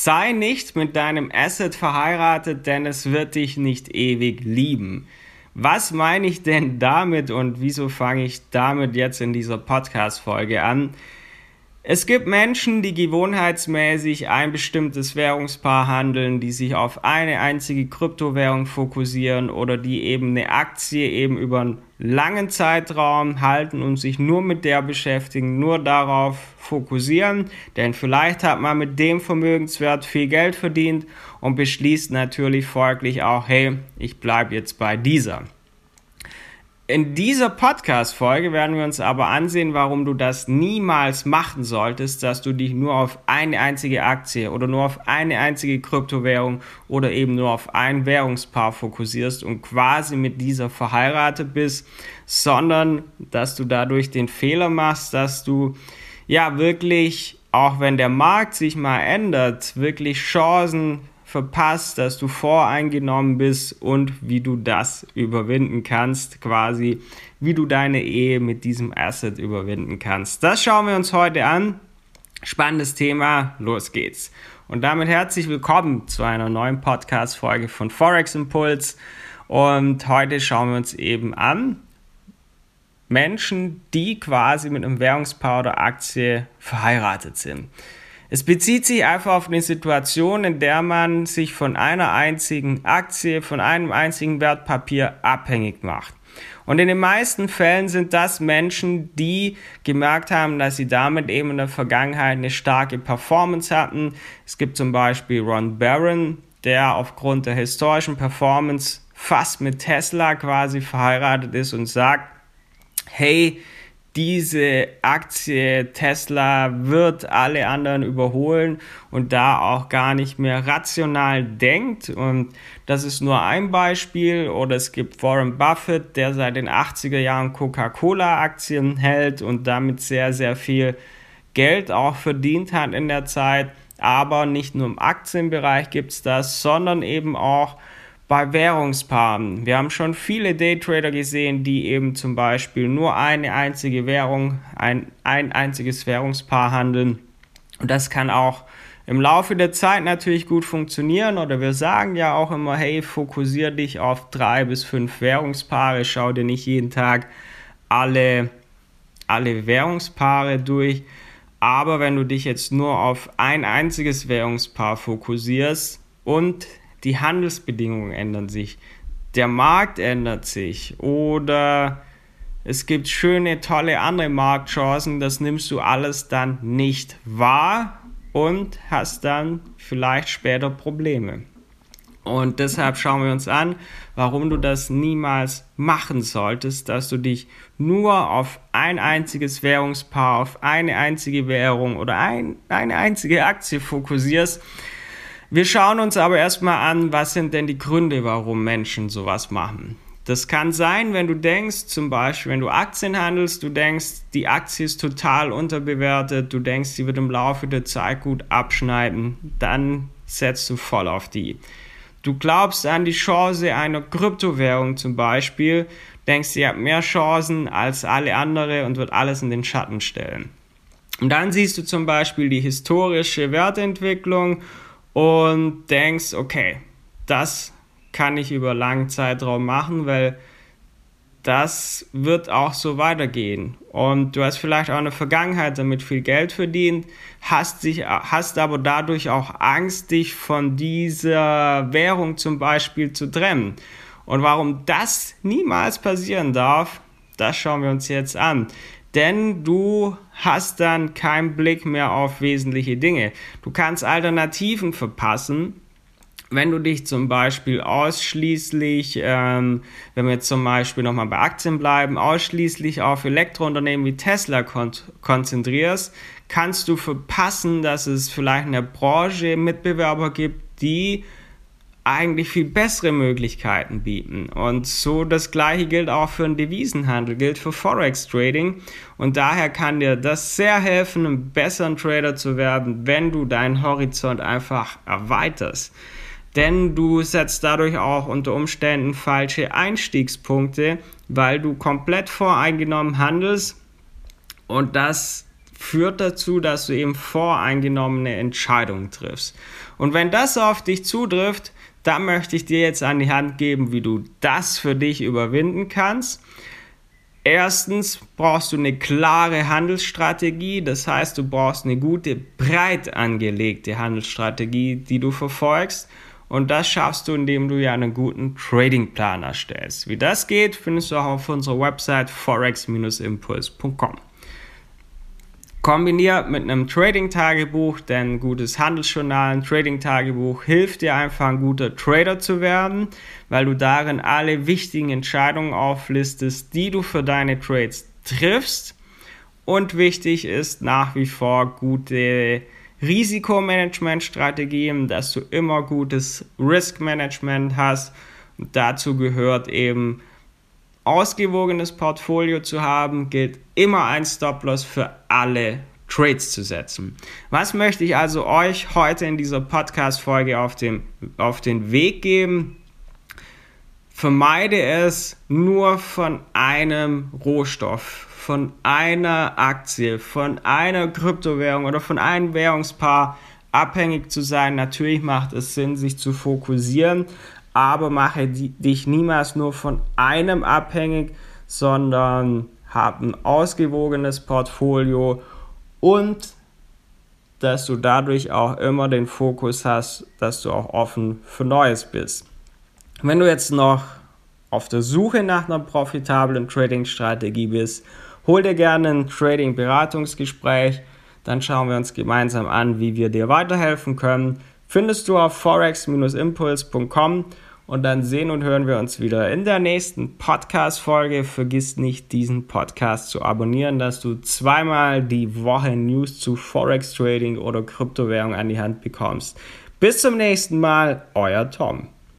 Sei nicht mit deinem Asset verheiratet, denn es wird dich nicht ewig lieben. Was meine ich denn damit und wieso fange ich damit jetzt in dieser Podcast-Folge an? Es gibt Menschen, die gewohnheitsmäßig ein bestimmtes Währungspaar handeln, die sich auf eine einzige Kryptowährung fokussieren oder die eben eine Aktie eben über einen langen Zeitraum halten und sich nur mit der beschäftigen, nur darauf fokussieren. Denn vielleicht hat man mit dem Vermögenswert viel Geld verdient und beschließt natürlich folglich auch, hey, ich bleibe jetzt bei dieser. In dieser Podcast-Folge werden wir uns aber ansehen, warum du das niemals machen solltest, dass du dich nur auf eine einzige Aktie oder nur auf eine einzige Kryptowährung oder eben nur auf ein Währungspaar fokussierst und quasi mit dieser verheiratet bist, sondern dass du dadurch den Fehler machst, dass du ja wirklich, auch wenn der Markt sich mal ändert, wirklich Chancen verpasst, dass du voreingenommen bist und wie du das überwinden kannst, quasi wie du deine Ehe mit diesem Asset überwinden kannst. Das schauen wir uns heute an. Spannendes Thema, los geht's. Und damit herzlich willkommen zu einer neuen Podcast-Folge von Forex Impuls. Und heute schauen wir uns eben an Menschen, die quasi mit einem Währungspaar oder Aktie verheiratet sind. Es bezieht sich einfach auf eine Situation, in der man sich von einer einzigen Aktie, von einem einzigen Wertpapier abhängig macht. Und in den meisten Fällen sind das Menschen, die gemerkt haben, dass sie damit eben in der Vergangenheit eine starke Performance hatten. Es gibt zum Beispiel Ron Barron, der aufgrund der historischen Performance fast mit Tesla quasi verheiratet ist und sagt, hey, diese Aktie Tesla wird alle anderen überholen und da auch gar nicht mehr rational denkt. Und das ist nur ein Beispiel. Oder es gibt Warren Buffett, der seit den 80er Jahren Coca-Cola-Aktien hält und damit sehr, sehr viel Geld auch verdient hat in der Zeit. Aber nicht nur im Aktienbereich gibt es das, sondern eben auch bei Währungspaaren. Wir haben schon viele Daytrader gesehen, die eben zum Beispiel nur eine einzige Währung, ein, ein einziges Währungspaar handeln. Und das kann auch im Laufe der Zeit natürlich gut funktionieren. Oder wir sagen ja auch immer, hey, fokussier dich auf drei bis fünf Währungspaare, schau dir nicht jeden Tag alle, alle Währungspaare durch. Aber wenn du dich jetzt nur auf ein einziges Währungspaar fokussierst und die Handelsbedingungen ändern sich, der Markt ändert sich. Oder es gibt schöne, tolle andere Marktchancen, das nimmst du alles dann nicht wahr und hast dann vielleicht später Probleme. Und deshalb schauen wir uns an, warum du das niemals machen solltest, dass du dich nur auf ein einziges Währungspaar, auf eine einzige Währung oder ein, eine einzige Aktie fokussierst wir schauen uns aber erstmal an, was sind denn die Gründe, warum Menschen sowas machen. Das kann sein, wenn du denkst, zum Beispiel, wenn du Aktien handelst, du denkst, die Aktie ist total unterbewertet, du denkst, sie wird im Laufe der Zeit gut abschneiden, dann setzt du voll auf die. Du glaubst an die Chance einer Kryptowährung zum Beispiel, denkst, sie hat mehr Chancen als alle andere und wird alles in den Schatten stellen. Und dann siehst du zum Beispiel die historische Wertentwicklung und denkst, okay, das kann ich über langen Zeitraum machen, weil das wird auch so weitergehen. Und du hast vielleicht auch eine Vergangenheit damit viel Geld verdient, hast, dich, hast aber dadurch auch Angst, dich von dieser Währung zum Beispiel zu trennen. Und warum das niemals passieren darf, das schauen wir uns jetzt an denn du hast dann keinen Blick mehr auf wesentliche Dinge. Du kannst Alternativen verpassen, wenn du dich zum Beispiel ausschließlich, ähm, wenn wir zum Beispiel nochmal bei Aktien bleiben, ausschließlich auf Elektrounternehmen wie Tesla kon konzentrierst, kannst du verpassen, dass es vielleicht in der Branche Mitbewerber gibt, die eigentlich viel bessere Möglichkeiten bieten. Und so das gleiche gilt auch für den Devisenhandel, gilt für Forex Trading. Und daher kann dir das sehr helfen, einen besseren Trader zu werden, wenn du deinen Horizont einfach erweiterst. Denn du setzt dadurch auch unter Umständen falsche Einstiegspunkte, weil du komplett voreingenommen handelst und das führt dazu, dass du eben voreingenommene Entscheidungen triffst. Und wenn das auf dich zutrifft, dann möchte ich dir jetzt an die Hand geben, wie du das für dich überwinden kannst. Erstens brauchst du eine klare Handelsstrategie, das heißt, du brauchst eine gute, breit angelegte Handelsstrategie, die du verfolgst. Und das schaffst du, indem du ja einen guten Tradingplan erstellst. Wie das geht, findest du auch auf unserer Website forex-impuls.com. Kombiniert mit einem Trading-Tagebuch, denn ein gutes Handelsjournal, ein Trading-Tagebuch hilft dir einfach ein guter Trader zu werden, weil du darin alle wichtigen Entscheidungen auflistest, die du für deine Trades triffst. Und wichtig ist nach wie vor gute Risikomanagementstrategien, dass du immer gutes Risk-Management hast. Und dazu gehört eben ausgewogenes Portfolio zu haben, gilt immer ein Stop-Loss für alle Trades zu setzen. Was möchte ich also euch heute in dieser Podcast-Folge auf, auf den Weg geben? Vermeide es nur von einem Rohstoff, von einer Aktie, von einer Kryptowährung oder von einem Währungspaar abhängig zu sein. Natürlich macht es Sinn, sich zu fokussieren, aber mache dich niemals nur von einem abhängig, sondern hab ein ausgewogenes Portfolio und dass du dadurch auch immer den Fokus hast, dass du auch offen für Neues bist. Wenn du jetzt noch auf der Suche nach einer profitablen Trading-Strategie bist, hol dir gerne ein Trading-Beratungsgespräch, dann schauen wir uns gemeinsam an, wie wir dir weiterhelfen können. Findest du auf forex-impuls.com und dann sehen und hören wir uns wieder in der nächsten Podcast-Folge. Vergiss nicht, diesen Podcast zu abonnieren, dass du zweimal die Woche News zu Forex Trading oder Kryptowährung an die Hand bekommst. Bis zum nächsten Mal, euer Tom.